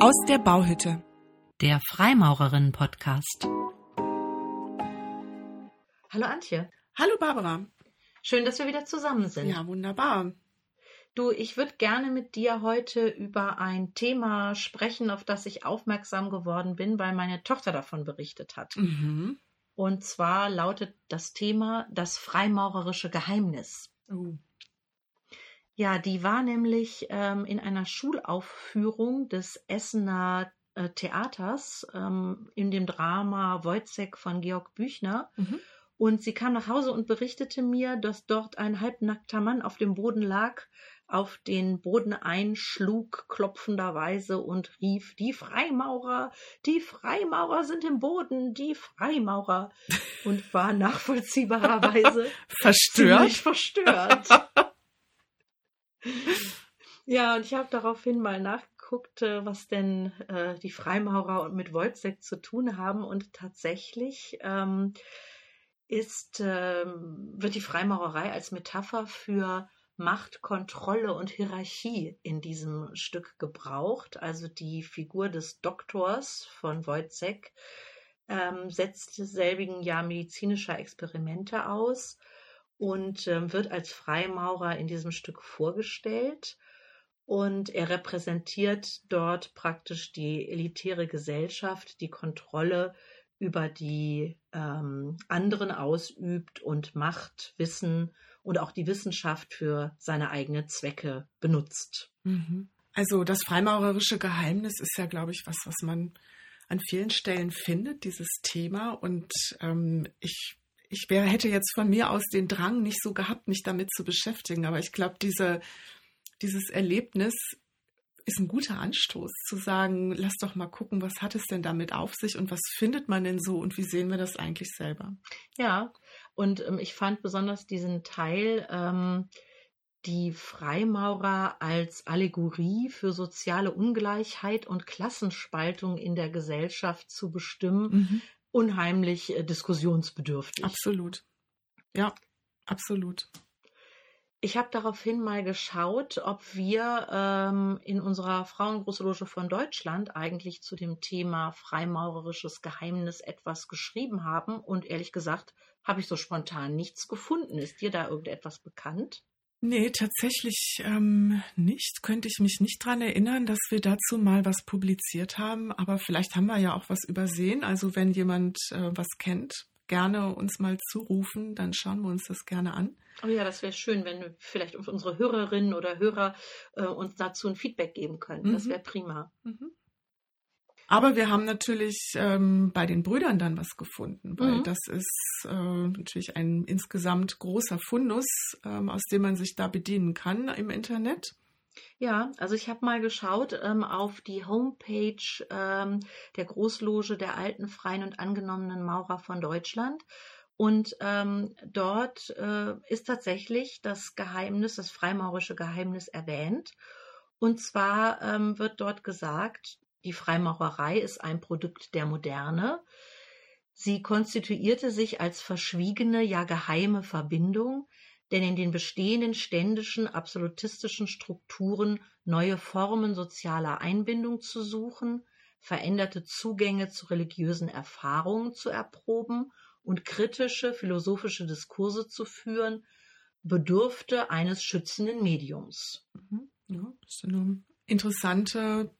Aus der Bauhütte. Der Freimaurerinnen-Podcast. Hallo Antje. Hallo Barbara. Schön, dass wir wieder zusammen sind. Ja, wunderbar. Du, ich würde gerne mit dir heute über ein Thema sprechen, auf das ich aufmerksam geworden bin, weil meine Tochter davon berichtet hat. Mhm. Und zwar lautet das Thema das freimaurerische Geheimnis. Oh. Ja, die war nämlich ähm, in einer Schulaufführung des Essener äh, Theaters ähm, in dem Drama Wojciech von Georg Büchner. Mhm. Und sie kam nach Hause und berichtete mir, dass dort ein halbnackter Mann auf dem Boden lag, auf den Boden einschlug, klopfenderweise und rief, die Freimaurer, die Freimaurer sind im Boden, die Freimaurer. Und war nachvollziehbarerweise Verstört? verstört. Ja, und ich habe daraufhin mal nachgeguckt, äh, was denn äh, die Freimaurer mit Wojciech zu tun haben. Und tatsächlich ähm, ist, ähm, wird die Freimaurerei als Metapher für Macht, Kontrolle und Hierarchie in diesem Stück gebraucht. Also die Figur des Doktors von Wojciech ähm, setzt selbigen Jahr medizinischer Experimente aus und ähm, wird als Freimaurer in diesem Stück vorgestellt. Und er repräsentiert dort praktisch die elitäre Gesellschaft, die Kontrolle über die ähm, anderen ausübt und Macht, Wissen und auch die Wissenschaft für seine eigenen Zwecke benutzt. Mhm. Also das freimaurerische Geheimnis ist ja, glaube ich, was, was man an vielen Stellen findet, dieses Thema. Und ähm, ich, ich wäre, hätte jetzt von mir aus den Drang nicht so gehabt, mich damit zu beschäftigen. Aber ich glaube, diese, dieses Erlebnis ist ein guter Anstoß zu sagen, lass doch mal gucken, was hat es denn damit auf sich und was findet man denn so und wie sehen wir das eigentlich selber? Ja, und ähm, ich fand besonders diesen Teil, ähm, die Freimaurer als Allegorie für soziale Ungleichheit und Klassenspaltung in der Gesellschaft zu bestimmen, Mhm. Unheimlich äh, diskussionsbedürftig. Absolut. Ja, absolut. Ich habe daraufhin mal geschaut, ob wir ähm, in unserer Frauengroße von Deutschland eigentlich zu dem Thema freimaurerisches Geheimnis etwas geschrieben haben. Und ehrlich gesagt, habe ich so spontan nichts gefunden. Ist dir da irgendetwas bekannt? Nee, tatsächlich ähm, nicht. Könnte ich mich nicht dran erinnern, dass wir dazu mal was publiziert haben. Aber vielleicht haben wir ja auch was übersehen. Also wenn jemand äh, was kennt, gerne uns mal zurufen, dann schauen wir uns das gerne an. Oh ja, das wäre schön, wenn vielleicht unsere Hörerinnen oder Hörer äh, uns dazu ein Feedback geben können. Das Mhm. wäre prima. Mhm. Aber wir haben natürlich ähm, bei den Brüdern dann was gefunden, weil Mhm. das ist äh, natürlich ein insgesamt großer Fundus, ähm, aus dem man sich da bedienen kann im Internet. Ja, also ich habe mal geschaut ähm, auf die Homepage ähm, der Großloge der alten, freien und angenommenen Maurer von Deutschland. Und ähm, dort äh, ist tatsächlich das Geheimnis, das freimaurische Geheimnis erwähnt. Und zwar ähm, wird dort gesagt, die Freimaurerei ist ein Produkt der Moderne. Sie konstituierte sich als verschwiegene, ja geheime Verbindung, denn in den bestehenden ständischen, absolutistischen Strukturen neue Formen sozialer Einbindung zu suchen, veränderte Zugänge zu religiösen Erfahrungen zu erproben und kritische philosophische Diskurse zu führen, bedurfte eines schützenden Mediums. Mhm. Ja, das ist eine interessante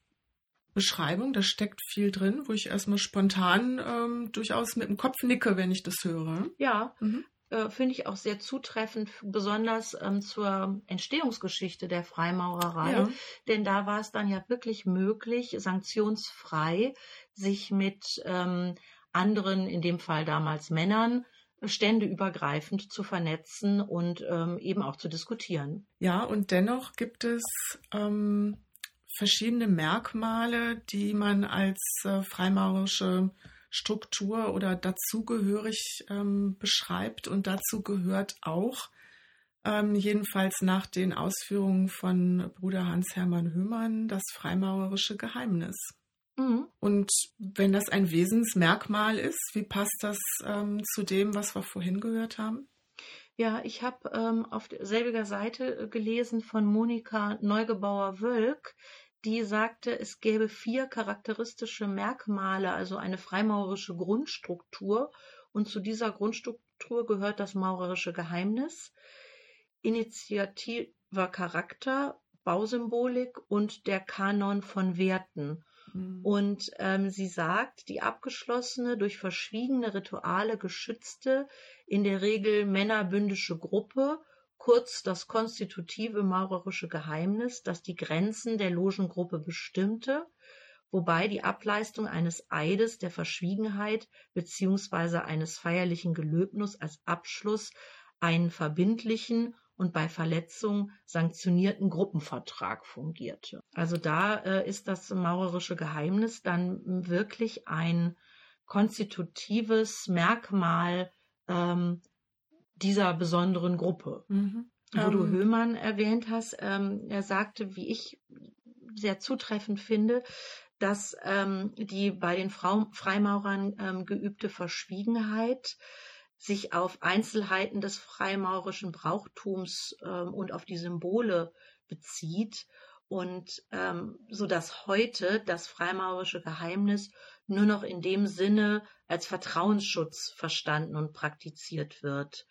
Beschreibung, da steckt viel drin, wo ich erstmal spontan ähm, durchaus mit dem Kopf nicke, wenn ich das höre. Ja, Mhm. äh, finde ich auch sehr zutreffend, besonders ähm, zur Entstehungsgeschichte der Freimaurerei. Ja. Denn da war es dann ja wirklich möglich, sanktionsfrei sich mit ähm, anderen, in dem Fall damals Männern, ständeübergreifend zu vernetzen und ähm, eben auch zu diskutieren. Ja, und dennoch gibt es ähm, verschiedene Merkmale, die man als äh, freimaurerische Struktur oder dazugehörig ähm, beschreibt. Und dazu gehört auch, ähm, jedenfalls nach den Ausführungen von Bruder Hans-Hermann Höhmann, das freimaurerische Geheimnis. Mhm. Und wenn das ein Wesensmerkmal ist, wie passt das ähm, zu dem, was wir vorhin gehört haben? Ja, ich habe ähm, auf selbiger Seite äh, gelesen von Monika Neugebauer-Wölk, die sagte, es gäbe vier charakteristische Merkmale, also eine freimaurerische Grundstruktur. Und zu dieser Grundstruktur gehört das maurerische Geheimnis, initiativer Charakter, Bausymbolik und der Kanon von Werten. Mhm. Und ähm, sie sagt, die abgeschlossene, durch verschwiegene Rituale geschützte, in der Regel männerbündische Gruppe kurz das konstitutive maurerische Geheimnis, das die Grenzen der Logengruppe bestimmte, wobei die Ableistung eines Eides der Verschwiegenheit beziehungsweise eines feierlichen Gelöbnis als Abschluss einen verbindlichen und bei Verletzung sanktionierten Gruppenvertrag fungierte. Also da äh, ist das maurerische Geheimnis dann wirklich ein konstitutives Merkmal ähm, dieser besonderen Gruppe. Mhm. Wo du ähm. Höhmann erwähnt hast, ähm, er sagte, wie ich sehr zutreffend finde, dass ähm, die bei den Frau Freimaurern ähm, geübte Verschwiegenheit sich auf Einzelheiten des freimaurischen Brauchtums ähm, und auf die Symbole bezieht und ähm, so dass heute das freimaurische Geheimnis nur noch in dem Sinne als Vertrauensschutz verstanden und praktiziert wird.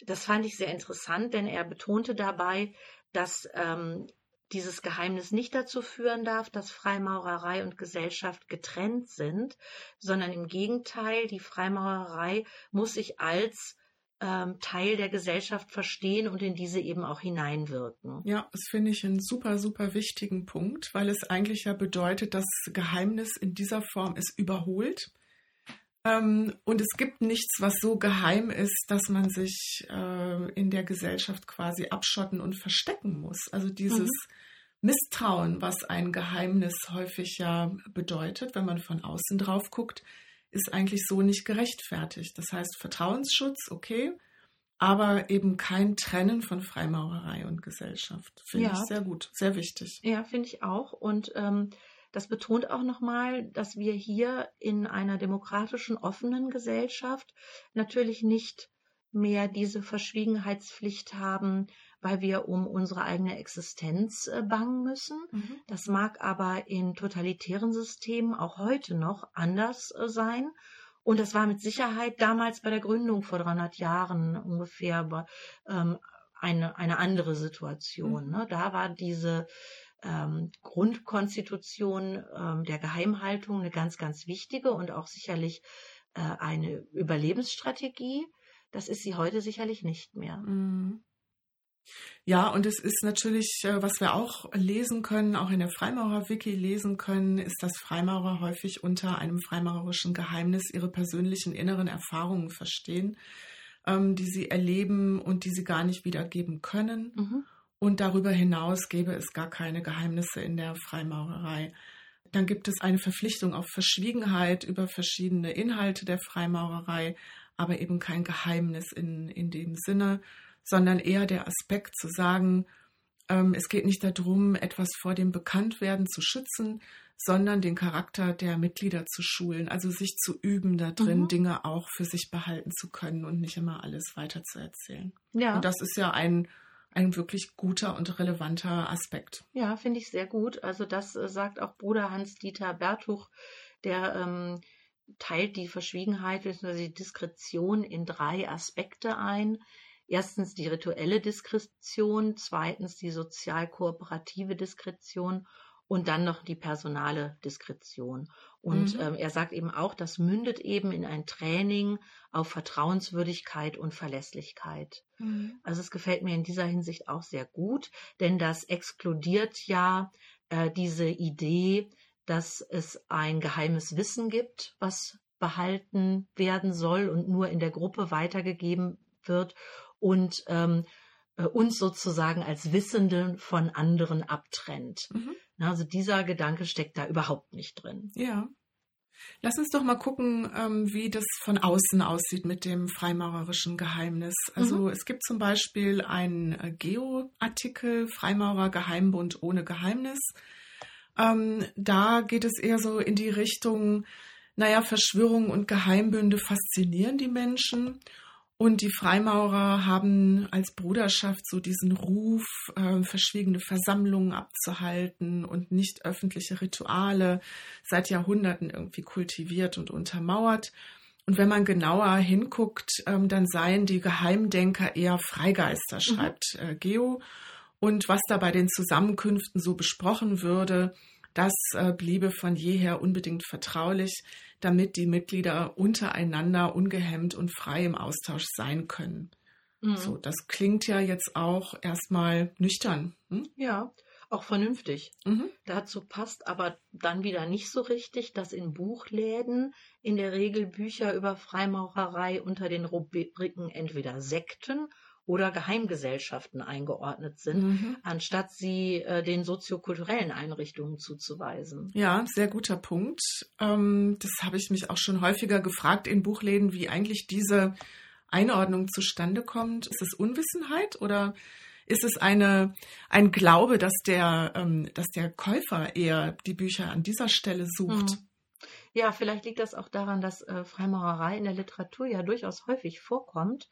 Das fand ich sehr interessant, denn er betonte dabei, dass ähm, dieses Geheimnis nicht dazu führen darf, dass Freimaurerei und Gesellschaft getrennt sind, sondern im Gegenteil, die Freimaurerei muss sich als ähm, Teil der Gesellschaft verstehen und in diese eben auch hineinwirken. Ja, das finde ich einen super, super wichtigen Punkt, weil es eigentlich ja bedeutet, dass Geheimnis in dieser Form ist überholt. Ähm, und es gibt nichts, was so geheim ist, dass man sich äh, in der Gesellschaft quasi abschotten und verstecken muss. Also dieses mhm. Misstrauen, was ein Geheimnis häufig ja bedeutet, wenn man von außen drauf guckt, ist eigentlich so nicht gerechtfertigt. Das heißt, Vertrauensschutz, okay, aber eben kein Trennen von Freimaurerei und Gesellschaft. Finde ja. ich sehr gut, sehr wichtig. Ja, finde ich auch. Und ähm, das betont auch nochmal, dass wir hier in einer demokratischen, offenen Gesellschaft natürlich nicht mehr diese Verschwiegenheitspflicht haben, weil wir um unsere eigene Existenz äh, bangen müssen. Mhm. Das mag aber in totalitären Systemen auch heute noch anders äh, sein. Und das war mit Sicherheit damals bei der Gründung vor 300 Jahren ungefähr ähm, eine, eine andere Situation. Mhm. Ne? Da war diese ähm, Grundkonstitution ähm, der Geheimhaltung eine ganz, ganz wichtige und auch sicherlich äh, eine Überlebensstrategie. Das ist sie heute sicherlich nicht mehr. Mhm. Ja, und es ist natürlich, äh, was wir auch lesen können, auch in der Freimaurer-Wiki lesen können, ist, dass Freimaurer häufig unter einem freimaurerischen Geheimnis ihre persönlichen inneren Erfahrungen verstehen, ähm, die sie erleben und die sie gar nicht wiedergeben können. Mhm. Und darüber hinaus gäbe es gar keine Geheimnisse in der Freimaurerei. Dann gibt es eine Verpflichtung auf Verschwiegenheit über verschiedene Inhalte der Freimaurerei, aber eben kein Geheimnis in, in dem Sinne sondern eher der Aspekt zu sagen, ähm, es geht nicht darum, etwas vor dem Bekanntwerden zu schützen, sondern den Charakter der Mitglieder zu schulen, also sich zu üben, da drin mhm. Dinge auch für sich behalten zu können und nicht immer alles weiter zu erzählen. Ja. Und das ist ja ein, ein wirklich guter und relevanter Aspekt. Ja, finde ich sehr gut. Also das äh, sagt auch Bruder Hans-Dieter Bertuch, der ähm, teilt die Verschwiegenheit bzw. die Diskretion in drei Aspekte ein erstens die rituelle Diskretion, zweitens die sozial-kooperative Diskretion und dann noch die personale Diskretion. Und mhm. ähm, er sagt eben auch, das mündet eben in ein Training auf Vertrauenswürdigkeit und Verlässlichkeit. Mhm. Also es gefällt mir in dieser Hinsicht auch sehr gut, denn das exkludiert ja äh, diese Idee, dass es ein geheimes Wissen gibt, was behalten werden soll und nur in der Gruppe weitergegeben wird und ähm, äh, uns sozusagen als Wissenden von anderen abtrennt. Mhm. Also dieser Gedanke steckt da überhaupt nicht drin. Ja. Lass uns doch mal gucken, ähm, wie das von außen aussieht mit dem freimaurerischen Geheimnis. Also mhm. es gibt zum Beispiel einen äh, Geo-Artikel, Freimaurer Geheimbund ohne Geheimnis. Ähm, da geht es eher so in die Richtung, naja, Verschwörungen und Geheimbünde faszinieren die Menschen Und die Freimaurer haben als Bruderschaft so diesen Ruf, äh, verschwiegene Versammlungen abzuhalten und nicht öffentliche Rituale seit Jahrhunderten irgendwie kultiviert und untermauert. Und wenn man genauer hinguckt, ähm, dann seien die Geheimdenker eher Freigeister, mhm. schreibt mhm. äh, Geo. Und was da bei den Zusammenkünften so besprochen würde, das äh, bliebe von jeher unbedingt vertraulich, damit die Mitglieder untereinander ungehemmt und frei im Austausch sein können. Mhm. So, das klingt ja jetzt auch erstmal nüchtern. Hm? Ja, auch vernünftig. Mhm. Dazu passt aber dann wieder nicht so richtig, dass in Buchläden in der Regel Bücher über Freimaurerei unter den Rubriken entweder Sekten oder Geheimgesellschaften eingeordnet sind, mhm. anstatt sie äh, den soziokulturellen Einrichtungen zuzuweisen. Ja, sehr guter Punkt. Ähm, das habe ich mich auch schon häufiger gefragt in Buchläden, wie eigentlich diese Einordnung zustande kommt. Ist es Unwissenheit oder ist es eine, ein Glaube, dass der, ähm, dass der Käufer eher die Bücher an dieser Stelle sucht? Mhm. Ja, vielleicht liegt das auch daran, dass äh, Freimaurerei in der Literatur ja durchaus häufig vorkommt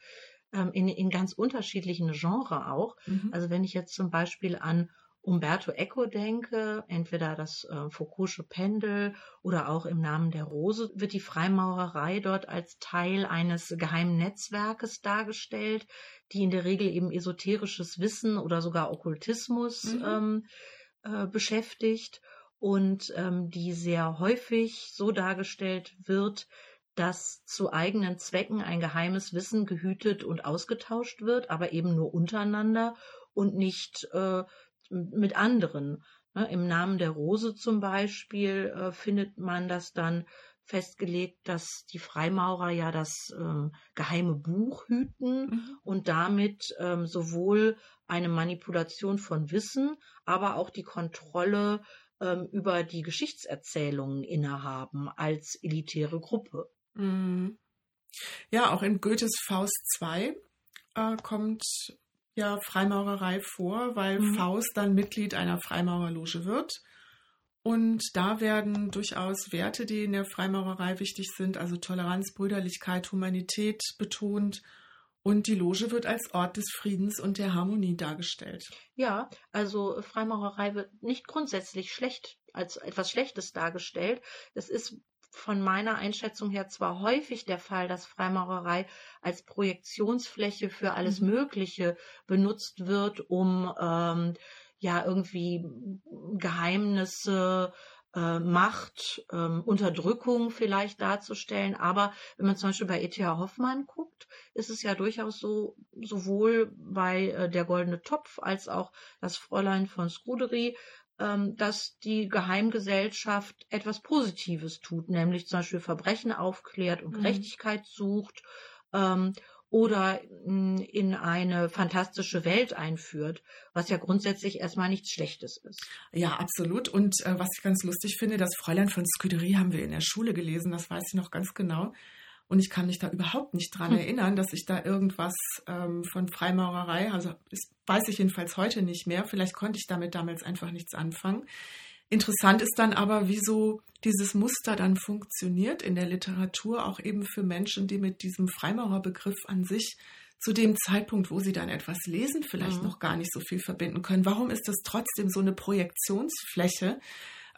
ähm, in, in ganz unterschiedlichen Genres auch. Mhm. Also wenn ich jetzt zum Beispiel an Umberto Eco denke, entweder das äh, Foucault'sche Pendel oder auch im Namen der Rose, wird die Freimaurerei dort als Teil eines geheimen Netzwerkes dargestellt, die in der Regel eben esoterisches Wissen oder sogar Okkultismus mhm. ähm, äh, beschäftigt und ähm, die sehr häufig so dargestellt wird, dass zu eigenen Zwecken ein geheimes Wissen gehütet und ausgetauscht wird, aber eben nur untereinander und nicht äh, mit anderen. Ne, Im Namen der Rose zum Beispiel äh, findet man das dann festgelegt, dass die Freimaurer ja das ähm, geheime Buch hüten mhm. und damit ähm, sowohl eine Manipulation von Wissen, aber auch die Kontrolle ähm, über die Geschichtserzählungen innehaben als elitäre Gruppe. Mhm. Ja, auch in Goethes Faust 2 äh, kommt ja Freimaurerei vor, weil mhm. Faust dann Mitglied einer Freimaurerloge wird. Und da werden durchaus Werte, die in der Freimaurerei wichtig sind, also Toleranz, Brüderlichkeit, Humanität betont. Und die Loge wird als Ort des Friedens und der Harmonie dargestellt. Ja, also Freimaurerei wird nicht grundsätzlich schlecht als etwas Schlechtes dargestellt. Das ist von meiner Einschätzung her zwar häufig der Fall, dass Freimaurerei als Projektionsfläche für alles mhm. Mögliche benutzt wird, um ähm, ja irgendwie Geheimnisse, äh, Macht, ähm, Unterdrückung vielleicht darzustellen. Aber wenn man zum Beispiel bei E.T.H. Hoffmann guckt, ist es ja durchaus so, sowohl bei äh, Der Goldene Topf als auch das Fräulein von Scudery ähm, dass die Geheimgesellschaft etwas Positives tut, nämlich zum Beispiel Verbrechen aufklärt und mhm. Gerechtigkeit sucht ähm, oder hm, in eine fantastische Welt einführt, was ja grundsätzlich erstmal nichts Schlechtes ist. Ja, absolut. Und äh, was ich ganz lustig finde, das Fräulein von Scuderie haben wir in der Schule gelesen, das weiß ich noch ganz genau. Und ich kann mich da überhaupt nicht dran hm. erinnern, dass ich da irgendwas ähm, von Freimaurerei, also das weiß ich jedenfalls heute nicht mehr. Vielleicht konnte ich damit damals einfach nichts anfangen. Interessant ist dann aber, wieso dieses Muster dann funktioniert in der Literatur, auch eben für Menschen, die mit diesem Freimaurerbegriff an sich zu dem Zeitpunkt, wo sie dann etwas lesen, vielleicht mhm. noch gar nicht so viel verbinden können. Warum ist das trotzdem so eine Projektionsfläche?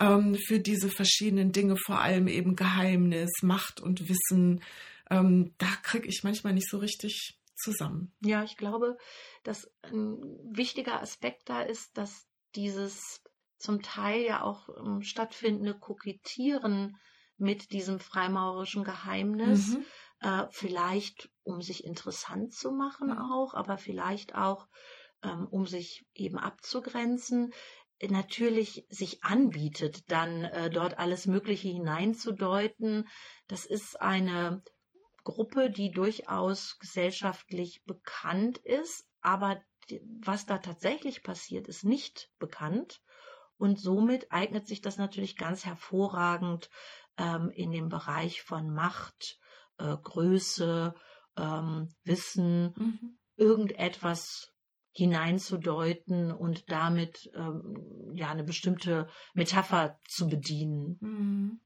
Ähm, für diese verschiedenen Dinge, vor allem eben Geheimnis, Macht und Wissen. Ähm, da kriege ich manchmal nicht so richtig zusammen. Ja, ich glaube, dass ein wichtiger Aspekt da ist, dass dieses zum Teil ja auch ähm, stattfindende Kokettieren mit diesem freimaurischen Geheimnis, mhm. äh, vielleicht um sich interessant zu machen mhm. auch, aber vielleicht auch ähm, um sich eben abzugrenzen, natürlich sich anbietet, dann äh, dort alles Mögliche hineinzudeuten. Das ist eine Gruppe, die durchaus gesellschaftlich bekannt ist, aber was da tatsächlich passiert, ist nicht bekannt. Und somit eignet sich das natürlich ganz hervorragend ähm, in dem Bereich von Macht, äh, Größe, ähm, Wissen, mhm. irgendetwas hineinzudeuten und damit ähm, ja eine bestimmte Metapher zu bedienen. Mhm.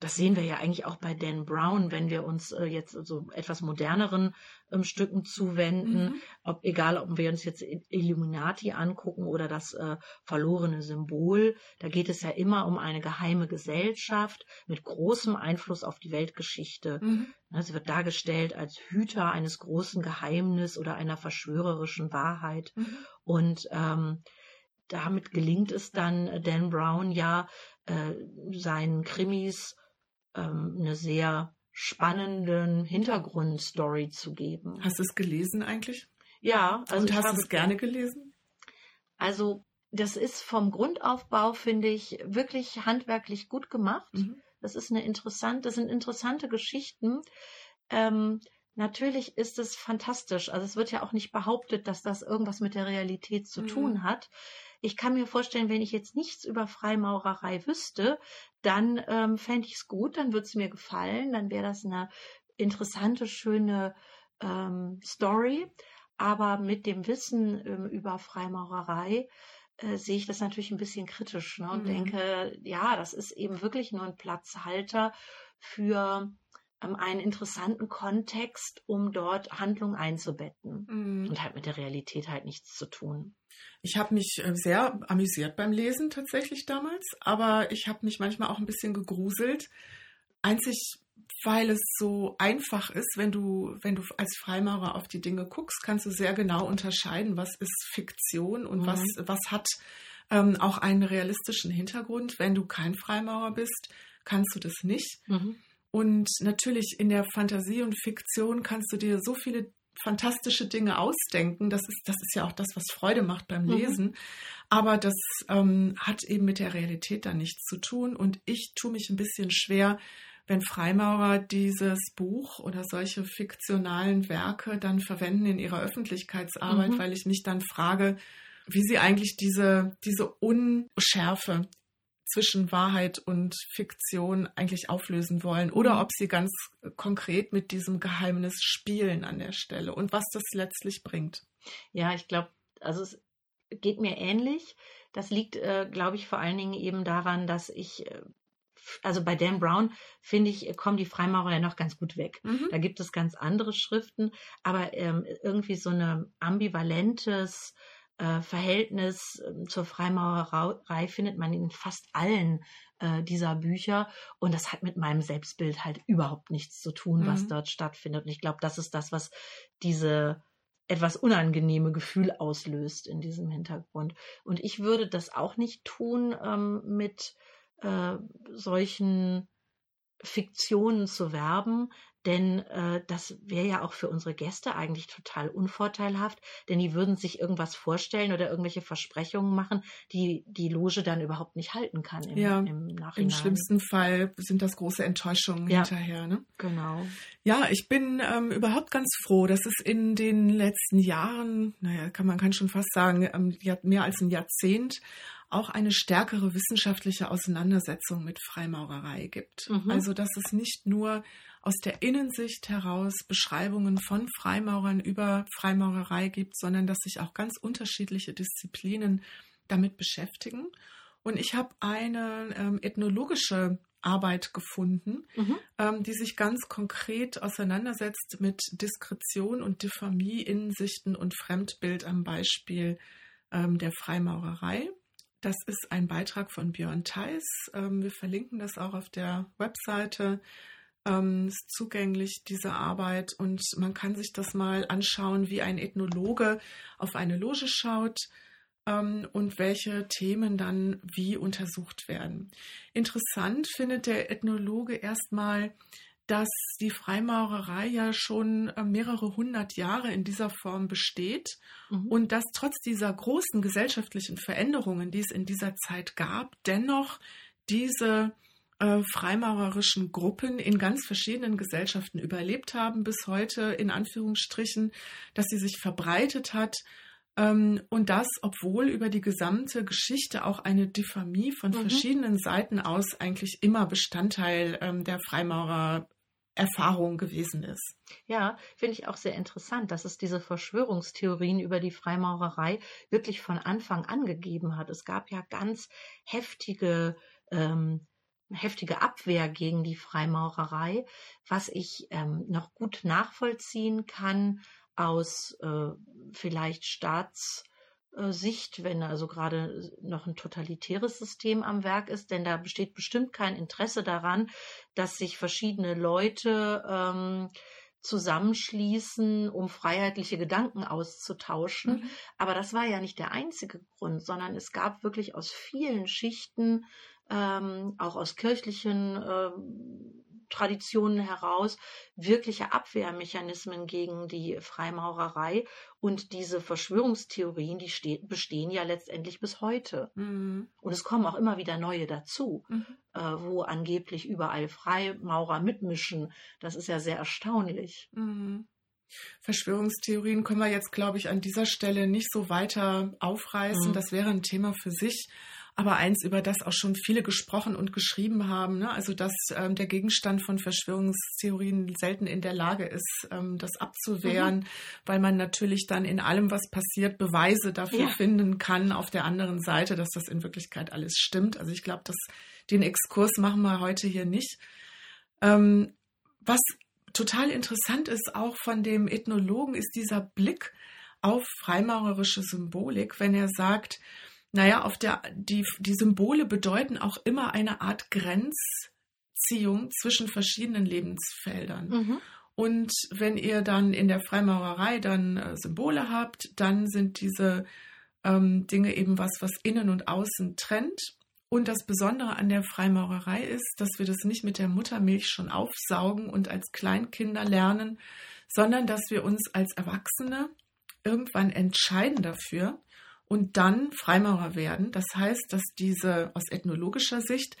Das sehen wir ja eigentlich auch bei Dan Brown, wenn wir uns äh, jetzt so etwas moderneren ähm, Stücken zuwenden, mhm. ob, egal ob wir uns jetzt Illuminati angucken oder das äh, verlorene Symbol, da geht es ja immer um eine geheime Gesellschaft mit großem Einfluss auf die Weltgeschichte. Mhm. Es wird dargestellt als Hüter eines großen Geheimnisses oder einer verschwörerischen Wahrheit. Mhm. Und ähm, damit gelingt es dann Dan Brown ja, äh, seinen Krimis ähm, eine sehr spannenden Hintergrundstory zu geben. Hast du es gelesen eigentlich? Ja. Also Und hast du es gerne gelesen? Also das ist vom Grundaufbau, finde ich, wirklich handwerklich gut gemacht. Mhm. Das ist eine interessante, das sind interessante Geschichten. Ähm, natürlich ist es fantastisch. Also es wird ja auch nicht behauptet, dass das irgendwas mit der Realität zu mhm. tun hat. Ich kann mir vorstellen, wenn ich jetzt nichts über Freimaurerei wüsste, dann ähm, fände ich es gut, dann würde es mir gefallen, dann wäre das eine interessante, schöne ähm, Story. Aber mit dem Wissen ähm, über Freimaurerei äh, sehe ich das natürlich ein bisschen kritisch ne? und mhm. denke, ja, das ist eben wirklich nur ein Platzhalter für einen interessanten Kontext, um dort Handlung einzubetten mhm. und halt mit der Realität halt nichts zu tun. Ich habe mich äh, sehr amüsiert beim Lesen tatsächlich damals, aber ich habe mich manchmal auch ein bisschen gegruselt. Einzig weil es so einfach ist, wenn du, wenn du als Freimaurer auf die Dinge guckst, kannst du sehr genau unterscheiden, was ist Fiktion und mhm. was, was hat ähm, auch einen realistischen Hintergrund. Wenn du kein Freimaurer bist, kannst du das nicht. Mhm. Und natürlich in der Fantasie und Fiktion kannst du dir so viele fantastische Dinge ausdenken. Das ist, das ist ja auch das, was Freude macht beim mhm. Lesen. Mhm. Aber das ähm, hat eben mit der Realität dann nichts zu tun. Und ich tue mich ein bisschen schwer, wenn Freimaurer dieses Buch oder solche fiktionalen Werke dann verwenden in ihrer Öffentlichkeitsarbeit, mhm. weil ich mich dann frage, wie sie eigentlich diese, diese Unschärfe zwischen Wahrheit und Fiktion eigentlich auflösen wollen oder mhm. ob sie ganz konkret mit diesem Geheimnis spielen an der Stelle und was das letztlich bringt. Ja, ich glaube, also es geht mir ähnlich. Das liegt, äh, glaube ich, vor allen Dingen eben daran, dass ich äh, also bei Dan Brown finde ich, kommen die Freimaurer ja noch ganz gut weg. Mhm. Da gibt es ganz andere Schriften, aber ähm, irgendwie so ein ambivalentes äh, Verhältnis äh, zur Freimaurerei findet man in fast allen äh, dieser Bücher. Und das hat mit meinem Selbstbild halt überhaupt nichts zu tun, was mhm. dort stattfindet. Und ich glaube, das ist das, was diese etwas unangenehme Gefühl auslöst in diesem Hintergrund. Und ich würde das auch nicht tun ähm, mit äh, solchen Fiktionen zu werben, denn äh, das wäre ja auch für unsere Gäste eigentlich total unvorteilhaft, denn die würden sich irgendwas vorstellen oder irgendwelche Versprechungen machen, die die Loge dann überhaupt nicht halten kann im, ja, im Nachhinein. Im schlimmsten Fall sind das große Enttäuschungen ja, hinterher. Ne? Genau. Ja, ich bin ähm, überhaupt ganz froh, dass es in den letzten Jahren, naja, kann man kann schon fast sagen, ähm, mehr als ein Jahrzehnt auch eine stärkere wissenschaftliche Auseinandersetzung mit Freimaurerei gibt. Mhm. Also dass es nicht nur aus der Innensicht heraus Beschreibungen von Freimaurern über Freimaurerei gibt, sondern dass sich auch ganz unterschiedliche Disziplinen damit beschäftigen. Und ich habe eine ähm, ethnologische Arbeit gefunden, mhm. ähm, die sich ganz konkret auseinandersetzt mit Diskretion und Diffamie, Innensichten und Fremdbild am Beispiel ähm, der Freimaurerei. Das ist ein Beitrag von Björn Theis. Ähm, wir verlinken das auch auf der Webseite. Ähm, ist zugänglich, diese Arbeit. Und man kann sich das mal anschauen, wie ein Ethnologe auf eine Loge schaut ähm, und welche Themen dann wie untersucht werden. Interessant findet der Ethnologe erstmal dass die Freimaurerei ja schon äh, mehrere hundert Jahre in dieser Form besteht mhm. und dass trotz dieser großen gesellschaftlichen Veränderungen, die es in dieser Zeit gab, dennoch diese äh, freimaurerischen Gruppen in ganz verschiedenen Gesellschaften überlebt haben bis heute, in Anführungsstrichen, dass sie sich verbreitet hat ähm, und das, obwohl über die gesamte Geschichte auch eine Diffamie von mhm. verschiedenen Seiten aus eigentlich immer Bestandteil ähm, der Freimaurer Erfahrung gewesen ist. Ja, finde ich auch sehr interessant, dass es diese Verschwörungstheorien über die Freimaurerei wirklich von Anfang an gegeben hat. Es gab ja ganz heftige ähm, heftige Abwehr gegen die Freimaurerei, was ich ähm, noch gut nachvollziehen kann aus äh, vielleicht Staatssicht, wenn also gerade noch ein totalitäres System am Werk ist, denn da besteht bestimmt kein Interesse daran, dass sich verschiedene Leute ähm, zusammenschließen, um freiheitliche Gedanken auszutauschen. Mhm. Aber das war ja nicht der einzige Grund, sondern es gab wirklich aus vielen Schichten, ähm, auch aus kirchlichen äh, Traditionen heraus wirkliche Abwehrmechanismen gegen die Freimaurerei und diese Verschwörungstheorien, die steht, bestehen ja letztendlich bis heute. Mhm. Und es kommen auch immer wieder neue dazu, mhm. äh, wo angeblich überall Freimaurer mitmischen. Das ist ja sehr erstaunlich. Mhm. Verschwörungstheorien können wir jetzt, glaube ich, an dieser Stelle nicht so weiter aufreißen. Mhm. Das wäre ein Thema für sich aber eins, über das auch schon viele gesprochen und geschrieben haben, ne? also dass ähm, der Gegenstand von Verschwörungstheorien selten in der Lage ist, ähm, das abzuwehren, mhm. weil man natürlich dann in allem, was passiert, Beweise dafür ja. finden kann auf der anderen Seite, dass das in Wirklichkeit alles stimmt. Also ich glaube, dass den Exkurs machen wir heute hier nicht. Ähm, was total interessant ist auch von dem Ethnologen, ist dieser Blick auf freimaurerische Symbolik, wenn er sagt, naja, auf der, die, die Symbole bedeuten auch immer eine Art Grenzziehung zwischen verschiedenen Lebensfeldern. Mhm. Und wenn ihr dann in der Freimaurerei dann äh, Symbole habt, dann sind diese ähm, Dinge eben was, was innen und außen trennt. Und das Besondere an der Freimaurerei ist, dass wir das nicht mit der Muttermilch schon aufsaugen und als Kleinkinder lernen, sondern dass wir uns als Erwachsene irgendwann entscheiden dafür, und dann Freimaurer werden. Das heißt, dass diese aus ethnologischer Sicht,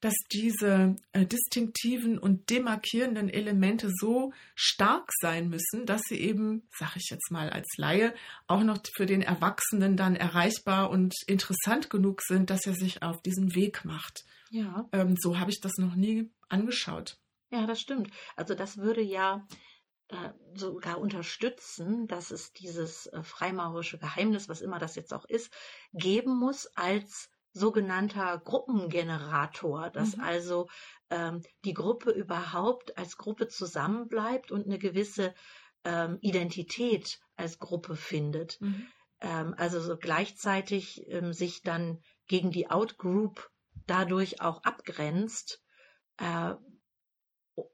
dass diese äh, distinktiven und demarkierenden Elemente so stark sein müssen, dass sie eben, sag ich jetzt mal als Laie, auch noch für den Erwachsenen dann erreichbar und interessant genug sind, dass er sich auf diesen Weg macht. Ja. Ähm, so habe ich das noch nie angeschaut. Ja, das stimmt. Also das würde ja sogar unterstützen, dass es dieses äh, freimaurische Geheimnis, was immer das jetzt auch ist, geben muss als sogenannter Gruppengenerator, dass mhm. also ähm, die Gruppe überhaupt als Gruppe zusammenbleibt und eine gewisse ähm, Identität als Gruppe findet. Mhm. Ähm, also so gleichzeitig ähm, sich dann gegen die Outgroup dadurch auch abgrenzt, äh,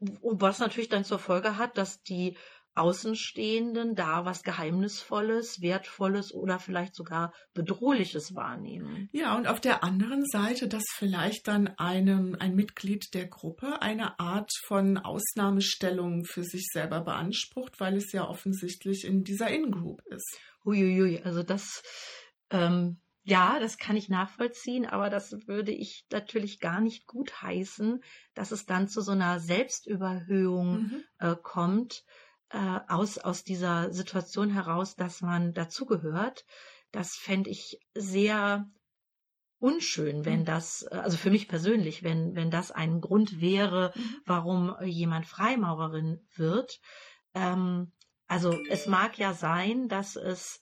was natürlich dann zur Folge hat, dass die Außenstehenden da was Geheimnisvolles, Wertvolles oder vielleicht sogar Bedrohliches wahrnehmen. Ja, und auf der anderen Seite, dass vielleicht dann einem, ein Mitglied der Gruppe eine Art von Ausnahmestellung für sich selber beansprucht, weil es ja offensichtlich in dieser In-Group ist. Huiuiui, also das ähm, ja, das kann ich nachvollziehen, aber das würde ich natürlich gar nicht gut heißen, dass es dann zu so einer Selbstüberhöhung mhm. äh, kommt, äh, aus, aus dieser Situation heraus, dass man dazugehört. Das fände ich sehr unschön, wenn mhm. das, äh, also für mich persönlich, wenn, wenn das ein Grund wäre, mhm. warum jemand Freimaurerin wird. Ähm, also es mag ja sein, dass es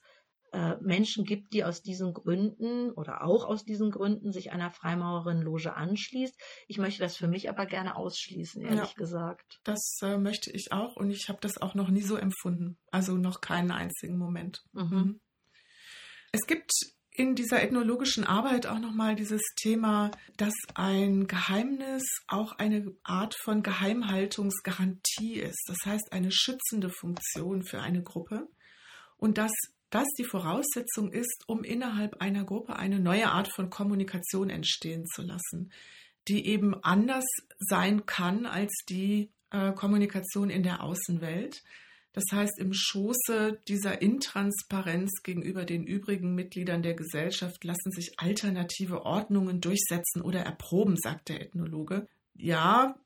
äh, Menschen gibt, die aus diesen Gründen oder auch aus diesen Gründen sich einer Freimaurerin-Loge anschließt. Ich möchte das für mich aber gerne ausschließen, ehrlich ja, gesagt. Das äh, möchte ich auch und ich habe das auch noch nie so empfunden. Also noch keinen einzigen Moment. Mhm. mhm. Es gibt in dieser ethnologischen Arbeit auch nochmal dieses Thema, dass ein Geheimnis auch eine Art von Geheimhaltungsgarantie ist. Das heißt, eine schützende Funktion für eine Gruppe. Und dass das die Voraussetzung ist, um innerhalb einer Gruppe eine neue Art von Kommunikation entstehen zu lassen, die eben anders sein kann als die äh, Kommunikation in der Außenwelt. Das heißt, im Schoße dieser Intransparenz gegenüber den übrigen Mitgliedern der Gesellschaft lassen sich alternative Ordnungen durchsetzen oder erproben, sagt der Ethnologe. Ja,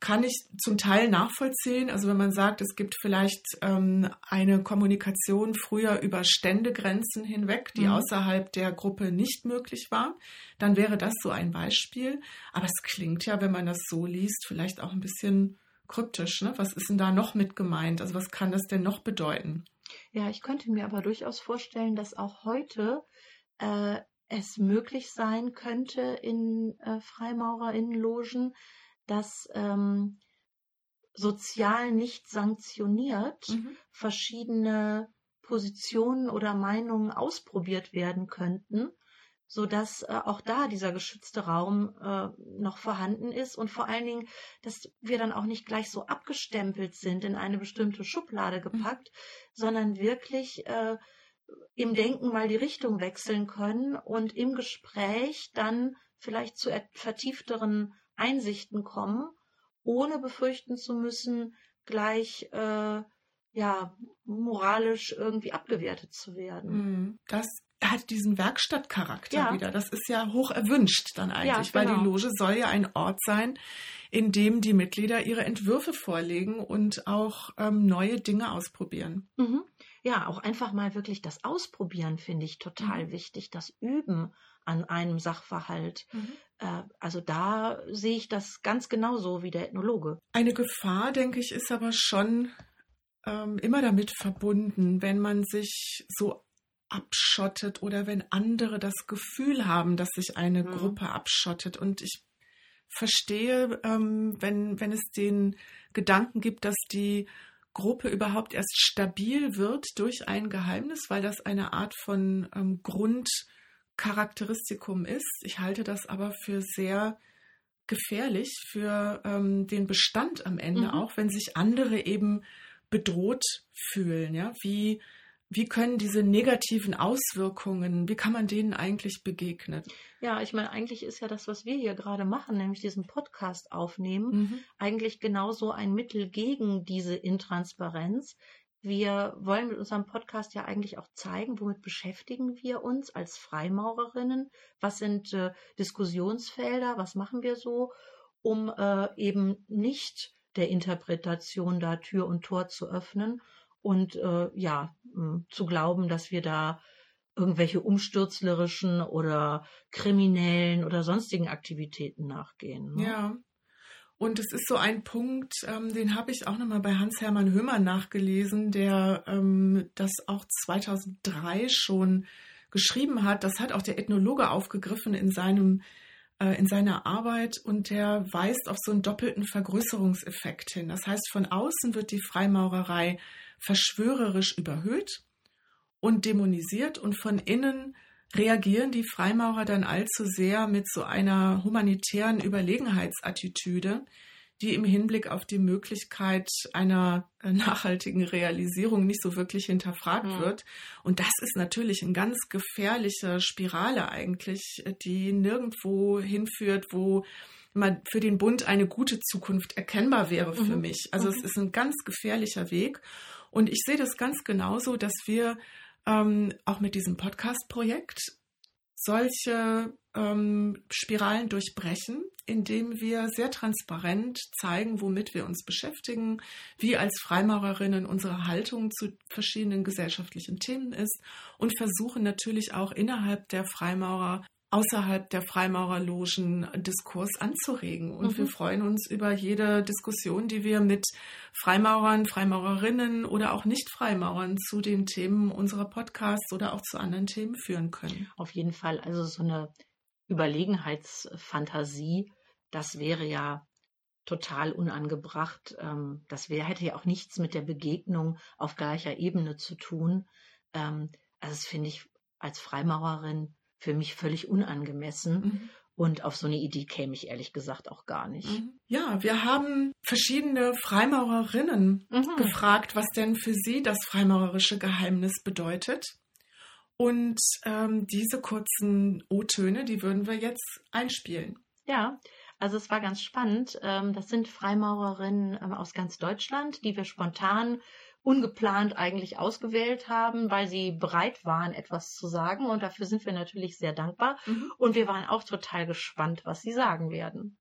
kann ich zum Teil nachvollziehen. Also wenn man sagt, es gibt vielleicht ähm, eine Kommunikation früher über Ständegrenzen hinweg, die mhm. außerhalb der Gruppe nicht möglich war, dann wäre das so ein Beispiel. Aber es klingt ja, wenn man das so liest, vielleicht auch ein bisschen kryptisch. Ne? Was ist denn da noch mit gemeint? Also was kann das denn noch bedeuten? Ja, ich könnte mir aber durchaus vorstellen, dass auch heute äh, es möglich sein könnte in äh, Freimaurerinnenlogen, dass ähm, sozial nicht sanktioniert mhm. verschiedene Positionen oder Meinungen ausprobiert werden könnten, so dass äh, auch da dieser geschützte Raum äh, noch vorhanden ist und vor allen Dingen, dass wir dann auch nicht gleich so abgestempelt sind in eine bestimmte Schublade mhm. gepackt, mhm. sondern wirklich äh, im Denken mal die Richtung wechseln können und im Gespräch dann vielleicht zu vertiefteren Einsichten kommen, ohne befürchten zu müssen, gleich äh, ja moralisch irgendwie abgewertet zu werden. Mhm. Das hat diesen Werkstattcharakter ja. wieder. Das ist ja hoch erwünscht dann eigentlich, ja, genau. weil die genau. Loge soll ja ein Ort sein, in dem die Mitglieder ihre Entwürfe vorlegen und auch ähm, neue Dinge ausprobieren. Mhm ja, auch einfach mal wirklich das Ausprobieren finde ich total mhm. wichtig, das Üben an einem Sachverhalt. Mhm. Äh, also da sehe ich das ganz genauso wie der Ethnologe. Eine Gefahr, denke ich, ist aber schon ähm, immer damit verbunden, wenn man sich so abschottet oder wenn andere das Gefühl haben, dass sich eine mhm. Gruppe abschottet. Und ich verstehe, ähm, wenn, wenn es den Gedanken gibt, dass die Gruppe überhaupt erst stabil wird durch ein Geheimnis, weil das eine Art von ähm, Grundcharakteristikum ist. Ich halte das aber für sehr gefährlich für ähm, den Bestand am Ende, mhm. auch wenn sich andere eben bedroht fühlen. Ja, wie wie können diese negativen Auswirkungen, wie kann man denen eigentlich begegnen? Ja, ich meine, eigentlich ist ja das, was wir hier gerade machen, nämlich diesen Podcast aufnehmen, mhm. eigentlich genauso ein Mittel gegen diese Intransparenz. Wir wollen mit unserem Podcast ja eigentlich auch zeigen, womit beschäftigen wir uns als Freimaurerinnen, was sind äh, Diskussionsfelder, was machen wir so, um äh, eben nicht der Interpretation da Tür und Tor zu öffnen und äh, ja, zu glauben, dass wir da irgendwelche umstürzlerischen oder kriminellen oder sonstigen Aktivitäten nachgehen. Ne? Ja. Und es ist so ein Punkt, ähm, den habe ich auch nochmal bei Hans-Hermann Höhmer nachgelesen, der ähm, das auch 2003 schon geschrieben hat. Das hat auch der Ethnologe aufgegriffen in seinem äh, in seiner Arbeit und der weist auf so einen doppelten Vergrößerungseffekt hin. Das heißt, von außen wird die Freimaurerei verschwörerisch überhöht und dämonisiert und von innen reagieren die Freimaurer dann allzu sehr mit so einer humanitären Überlegenheitsattitüde, die im Hinblick auf die Möglichkeit einer nachhaltigen Realisierung nicht so wirklich hinterfragt mhm. wird. Und das ist natürlich eine ganz gefährliche Spirale eigentlich, die nirgendwo hinführt, wo man für den Bund eine gute Zukunft erkennbar wäre für mhm. mich. Also mhm. es ist ein ganz gefährlicher Weg. Und ich sehe das ganz genauso, dass wir ähm, auch mit diesem Podcast-Projekt. Solche ähm, Spiralen durchbrechen, indem wir sehr transparent zeigen, womit wir uns beschäftigen, wie als Freimaurerinnen unsere Haltung zu verschiedenen gesellschaftlichen Themen ist und versuchen natürlich auch innerhalb der Freimaurer außerhalb der Freimaurerlogen Diskurs anzuregen. Und mhm. wir freuen uns über jede Diskussion, die wir mit Freimaurern, Freimaurerinnen oder auch Nicht-Freimaurern zu den Themen unserer Podcasts oder auch zu anderen Themen führen können. Auf jeden Fall. Also so eine Überlegenheitsfantasie, das wäre ja total unangebracht. Ähm, das wäre, hätte ja auch nichts mit der Begegnung auf gleicher Ebene zu tun. Ähm, also das finde ich als Freimaurerin für mich völlig unangemessen. Mhm. Und auf so eine Idee käme ich ehrlich gesagt auch gar nicht. Mhm. Ja, wir haben verschiedene Freimaurerinnen mhm. gefragt, was denn für sie das freimaurerische Geheimnis bedeutet. Und ähm, diese kurzen O-Töne, die würden wir jetzt einspielen. Ja, also es war ganz spannend. Ähm, das sind Freimaurerinnen ähm, aus ganz Deutschland, die wir spontan ungeplant eigentlich ausgewählt haben, weil sie bereit waren, etwas zu sagen. Und dafür sind wir natürlich sehr dankbar. Mhm. Und wir waren auch total gespannt, was sie sagen werden.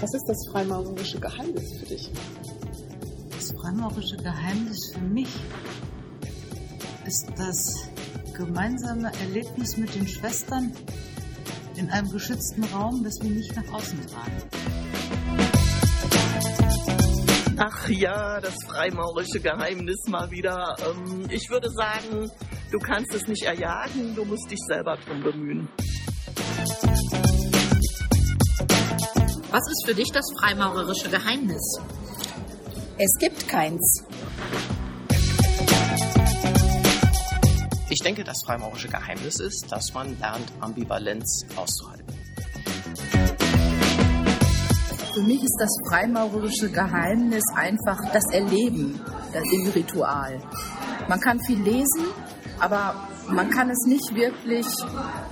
Was ist das freimaurerische Geheimnis für dich? Das freimaurerische Geheimnis für mich ist das gemeinsame Erlebnis mit den Schwestern in einem geschützten Raum, das wir nicht nach außen tragen. Ach ja, das freimaurische Geheimnis mal wieder. Ähm, ich würde sagen, du kannst es nicht erjagen, du musst dich selber drum bemühen. Was ist für dich das freimaurerische Geheimnis? Es gibt keins. Ich denke, das freimaurische Geheimnis ist, dass man lernt, Ambivalenz auszuhalten. Für mich ist das freimaurerische Geheimnis einfach das Erleben im Ritual. Man kann viel lesen, aber man kann es nicht wirklich,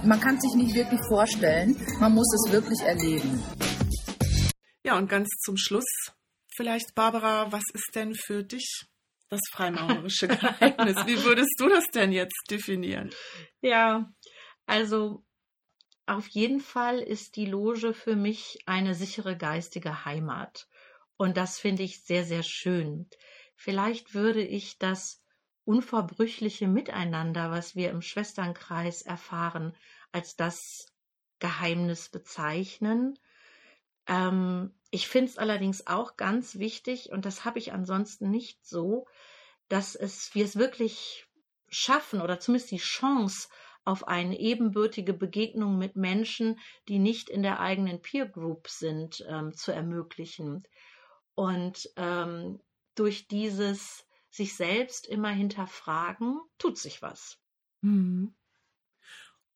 man kann sich nicht wirklich vorstellen. Man muss es wirklich erleben. Ja, und ganz zum Schluss vielleicht, Barbara, was ist denn für dich das freimaurerische Geheimnis? Wie würdest du das denn jetzt definieren? Ja, also auf jeden Fall ist die Loge für mich eine sichere geistige Heimat. Und das finde ich sehr, sehr schön. Vielleicht würde ich das unverbrüchliche Miteinander, was wir im Schwesternkreis erfahren, als das Geheimnis bezeichnen. Ähm, ich finde es allerdings auch ganz wichtig, und das habe ich ansonsten nicht so, dass es, wir es wirklich schaffen oder zumindest die Chance auf eine ebenbürtige Begegnung mit Menschen, die nicht in der eigenen Peer Group sind, ähm, zu ermöglichen. Und ähm, durch dieses sich selbst immer hinterfragen, tut sich was. Mhm.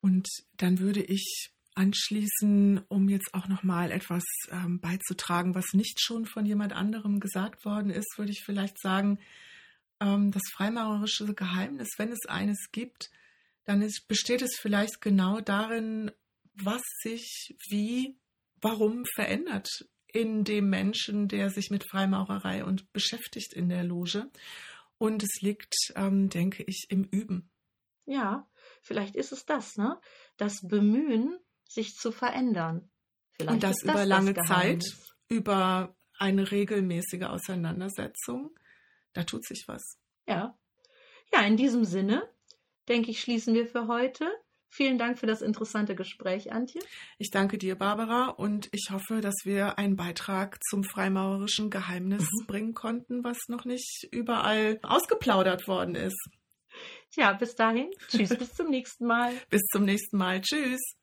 Und dann würde ich anschließen, um jetzt auch noch mal etwas ähm, beizutragen, was nicht schon von jemand anderem gesagt worden ist, würde ich vielleicht sagen, ähm, das freimaurerische Geheimnis, wenn es eines gibt, dann ist, besteht es vielleicht genau darin, was sich wie, warum verändert in dem Menschen, der sich mit Freimaurerei und beschäftigt in der Loge. Und es liegt, ähm, denke ich, im Üben. Ja, vielleicht ist es das, ne? Das Bemühen, sich zu verändern. Vielleicht und das, das über lange das Zeit, über eine regelmäßige Auseinandersetzung. Da tut sich was. Ja. Ja, in diesem Sinne denke ich, schließen wir für heute. Vielen Dank für das interessante Gespräch, Antje. Ich danke dir, Barbara, und ich hoffe, dass wir einen Beitrag zum freimaurerischen Geheimnis mhm. bringen konnten, was noch nicht überall ausgeplaudert worden ist. Tja, bis dahin. Tschüss, bis zum nächsten Mal. Bis zum nächsten Mal. Tschüss.